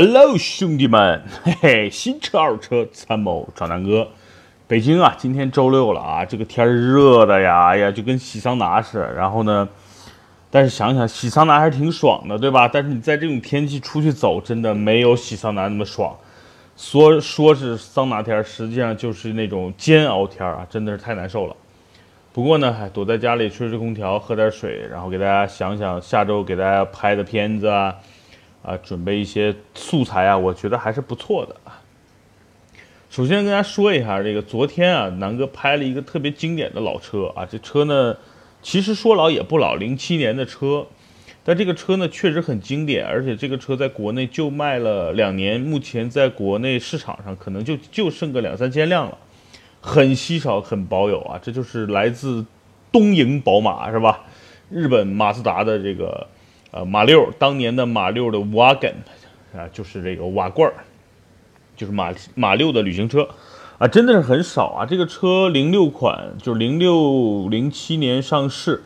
Hello，兄弟们，嘿嘿，新车二手车参谋找南哥。北京啊，今天周六了啊，这个天热的呀，哎呀，就跟洗桑拿似的。然后呢，但是想想洗桑拿还是挺爽的，对吧？但是你在这种天气出去走，真的没有洗桑拿那么爽。说说是桑拿天，实际上就是那种煎熬天啊，真的是太难受了。不过呢，还躲在家里吹吹空调，喝点水，然后给大家想想下周给大家拍的片子啊。啊，准备一些素材啊，我觉得还是不错的啊。首先跟大家说一下，这个昨天啊，南哥拍了一个特别经典的老车啊，这车呢，其实说老也不老，零七年的车，但这个车呢确实很经典，而且这个车在国内就卖了两年，目前在国内市场上可能就就剩个两三千辆了，很稀少，很保有啊。这就是来自东瀛宝马是吧？日本马自达的这个。呃，马六当年的马六的 wagon 啊，就是这个瓦罐儿，就是马马六的旅行车啊，真的是很少啊。这个车零六款，就是零六零七年上市，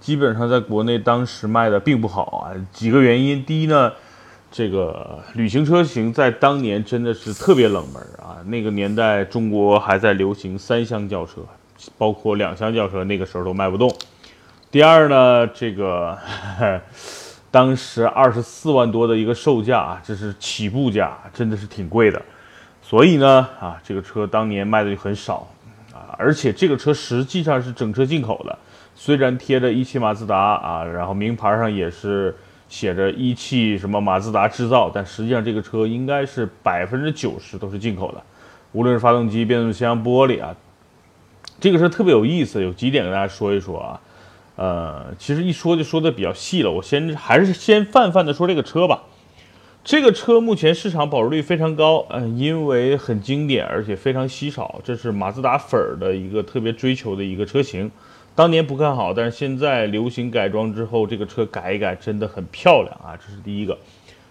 基本上在国内当时卖的并不好啊。几个原因，第一呢，这个旅行车型在当年真的是特别冷门啊。那个年代中国还在流行三厢轿车，包括两厢轿车，那个时候都卖不动。第二呢，这个 当时二十四万多的一个售价啊，这是起步价，真的是挺贵的。所以呢，啊，这个车当年卖的就很少啊。而且这个车实际上是整车进口的，虽然贴着一汽马自达啊，然后名牌上也是写着一汽什么马自达制造，但实际上这个车应该是百分之九十都是进口的，无论是发动机、变速箱、玻璃啊，这个车特别有意思，有几点跟大家说一说啊。呃，其实一说就说的比较细了，我先还是先泛泛的说这个车吧。这个车目前市场保值率非常高，嗯，因为很经典，而且非常稀少，这是马自达粉儿的一个特别追求的一个车型。当年不看好，但是现在流行改装之后，这个车改一改真的很漂亮啊，这是第一个。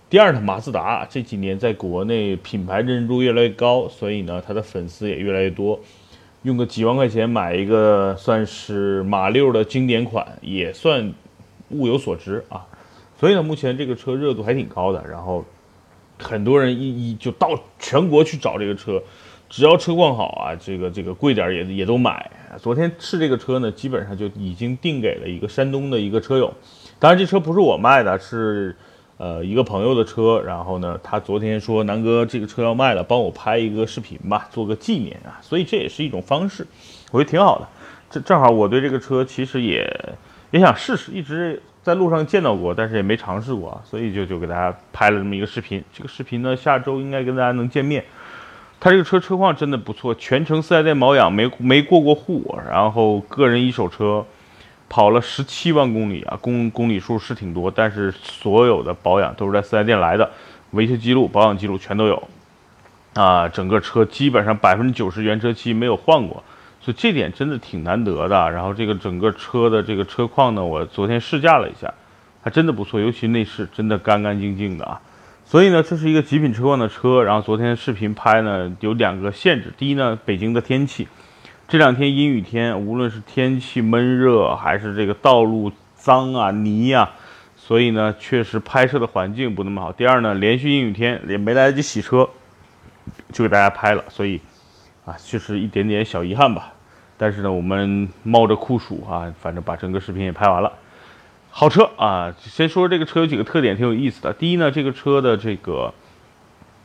第二呢，马自达这几年在国内品牌认知度越来越高，所以呢，它的粉丝也越来越多。用个几万块钱买一个算是马六的经典款，也算物有所值啊。所以呢，目前这个车热度还挺高的。然后很多人一一就到全国去找这个车，只要车况好啊，这个这个贵点也也都买。昨天试这个车呢，基本上就已经定给了一个山东的一个车友。当然，这车不是我卖的，是。呃，一个朋友的车，然后呢，他昨天说南哥这个车要卖了，帮我拍一个视频吧，做个纪念啊，所以这也是一种方式，我觉得挺好的。这正好我对这个车其实也也想试试，一直在路上见到过，但是也没尝试过啊，所以就就给大家拍了这么一个视频。这个视频呢，下周应该跟大家能见面。他这个车车况真的不错，全程四 S 店保养，没没过过户，然后个人一手车。跑了十七万公里啊，公公里数是挺多，但是所有的保养都是在四 S 店来的，维修记录、保养记录全都有，啊，整个车基本上百分之九十原车漆没有换过，所以这点真的挺难得的。然后这个整个车的这个车况呢，我昨天试驾了一下，还真的不错，尤其内饰真的干干净净的啊。所以呢，这是一个极品车况的车。然后昨天视频拍呢有两个限制，第一呢，北京的天气。这两天阴雨天，无论是天气闷热，还是这个道路脏啊泥呀，所以呢，确实拍摄的环境不那么好。第二呢，连续阴雨天也没来得及洗车，就给大家拍了，所以啊，确实一点点小遗憾吧。但是呢，我们冒着酷暑啊，反正把整个视频也拍完了。好车啊，先说这个车有几个特点，挺有意思的。第一呢，这个车的这个。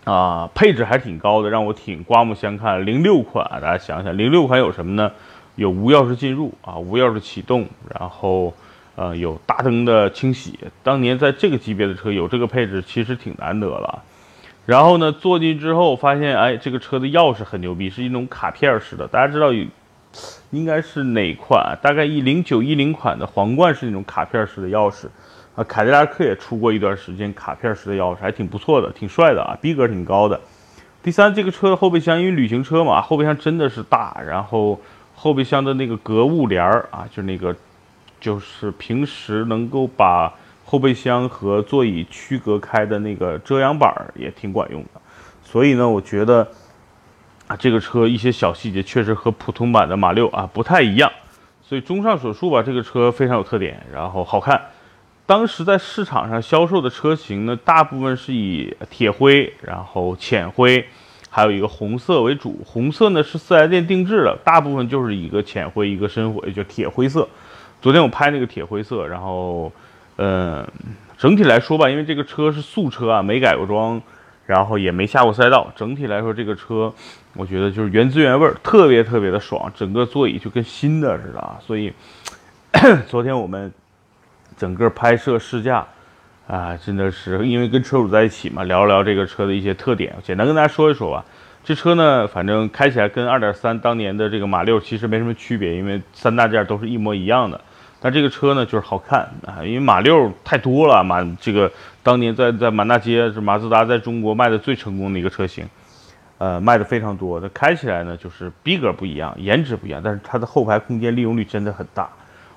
啊，配置还挺高的，让我挺刮目相看。零六款，大家想想，零六款有什么呢？有无钥匙进入啊，无钥匙启动，然后呃有大灯的清洗。当年在这个级别的车有这个配置，其实挺难得了。然后呢，坐进之后发现，哎，这个车的钥匙很牛逼，是一种卡片式的。大家知道有，应该是哪款？大概一零九一零款的皇冠是那种卡片式的钥匙。啊，凯迪拉克也出过一段时间卡片式的钥匙，还挺不错的，挺帅的啊，逼格挺高的。第三，这个车的后备箱因为旅行车嘛，后备箱真的是大，然后后备箱的那个隔物帘儿啊，就那个就是平时能够把后备箱和座椅区隔开的那个遮阳板儿也挺管用的。所以呢，我觉得啊，这个车一些小细节确实和普通版的马六啊不太一样。所以综上所述吧，这个车非常有特点，然后好看。当时在市场上销售的车型呢，大部分是以铁灰，然后浅灰，还有一个红色为主。红色呢是四 S 店定制的，大部分就是一个浅灰，一个深灰，就铁灰色。昨天我拍那个铁灰色，然后，嗯，整体来说吧，因为这个车是素车啊，没改过装，然后也没下过赛道，整体来说这个车，我觉得就是原汁原味，特别特别的爽，整个座椅就跟新的似的啊。所以，昨天我们。整个拍摄试驾，啊，真的是因为跟车主在一起嘛，聊一聊这个车的一些特点，简单跟大家说一说吧。这车呢，反正开起来跟2.3当年的这个马六其实没什么区别，因为三大件都是一模一样的。那这个车呢，就是好看啊，因为马六太多了，马这个当年在在满大街是马自达在中国卖的最成功的一个车型，呃，卖的非常多。它开起来呢，就是逼格不一样，颜值不一样，但是它的后排空间利用率真的很大。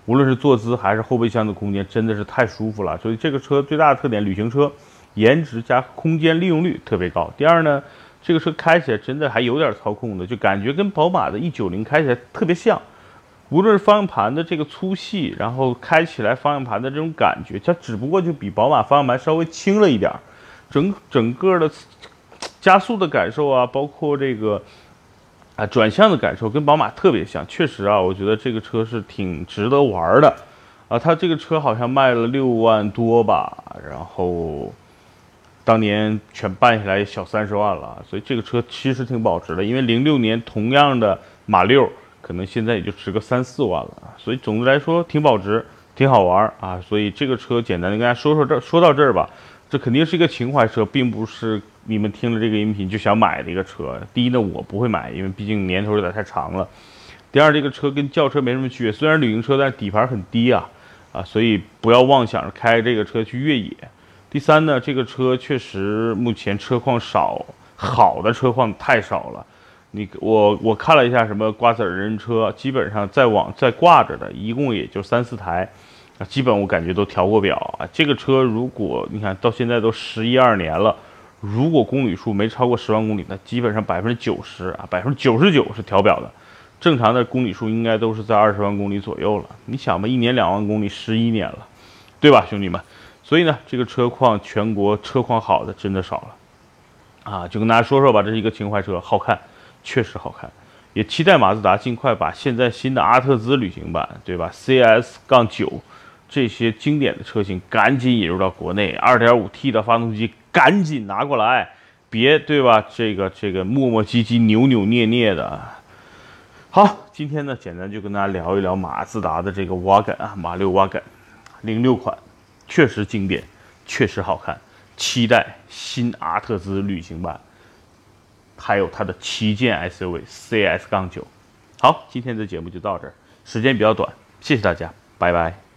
无论是坐姿还是后备箱的空间，真的是太舒服了。所以这个车最大的特点，旅行车，颜值加空间利用率特别高。第二呢，这个车开起来真的还有点操控的，就感觉跟宝马的 E90 开起来特别像。无论是方向盘的这个粗细，然后开起来方向盘的这种感觉，它只不过就比宝马方向盘稍微轻了一点儿，整整个的加速的感受啊，包括这个。啊，转向的感受跟宝马特别像，确实啊，我觉得这个车是挺值得玩的，啊，它这个车好像卖了六万多吧，然后当年全办下来小三十万了，所以这个车其实挺保值的，因为零六年同样的马六可能现在也就值个三四万了，所以总的来说挺保值，挺好玩啊，所以这个车简单的跟大家说说这说到这儿吧。这肯定是一个情怀车，并不是你们听了这个音频就想买的一个车。第一呢，我不会买，因为毕竟年头有点太长了。第二，这个车跟轿车没什么区别，虽然旅行车，但是底盘很低啊，啊，所以不要妄想着开这个车去越野。第三呢，这个车确实目前车况少，好的车况太少了。你我我看了一下，什么瓜子人车，基本上在网在挂着的，一共也就三四台。啊，基本我感觉都调过表啊。这个车如果你看到现在都十一二年了，如果公里数没超过十万公里，那基本上百分之九十啊，百分之九十九是调表的。正常的公里数应该都是在二十万公里左右了。你想吧，一年两万公里，十一年了，对吧，兄弟们？所以呢，这个车况全国车况好的真的少了啊。就跟大家说说吧，这是一个情怀车，好看，确实好看。也期待马自达尽快把现在新的阿特兹旅行版，对吧？CS 杠九。这些经典的车型赶紧引入到国内，2.5T 的发动机赶紧拿过来，别对吧？这个这个磨磨唧唧、扭扭捏捏的。好，今天呢，简单就跟大家聊一聊马自达的这个瓦梗啊，马六瓦梗，零六款，确实经典，确实好看，期待新阿特兹旅行版，还有它的旗舰 SUV CS 杠九。好，今天的节目就到这儿，时间比较短，谢谢大家，拜拜。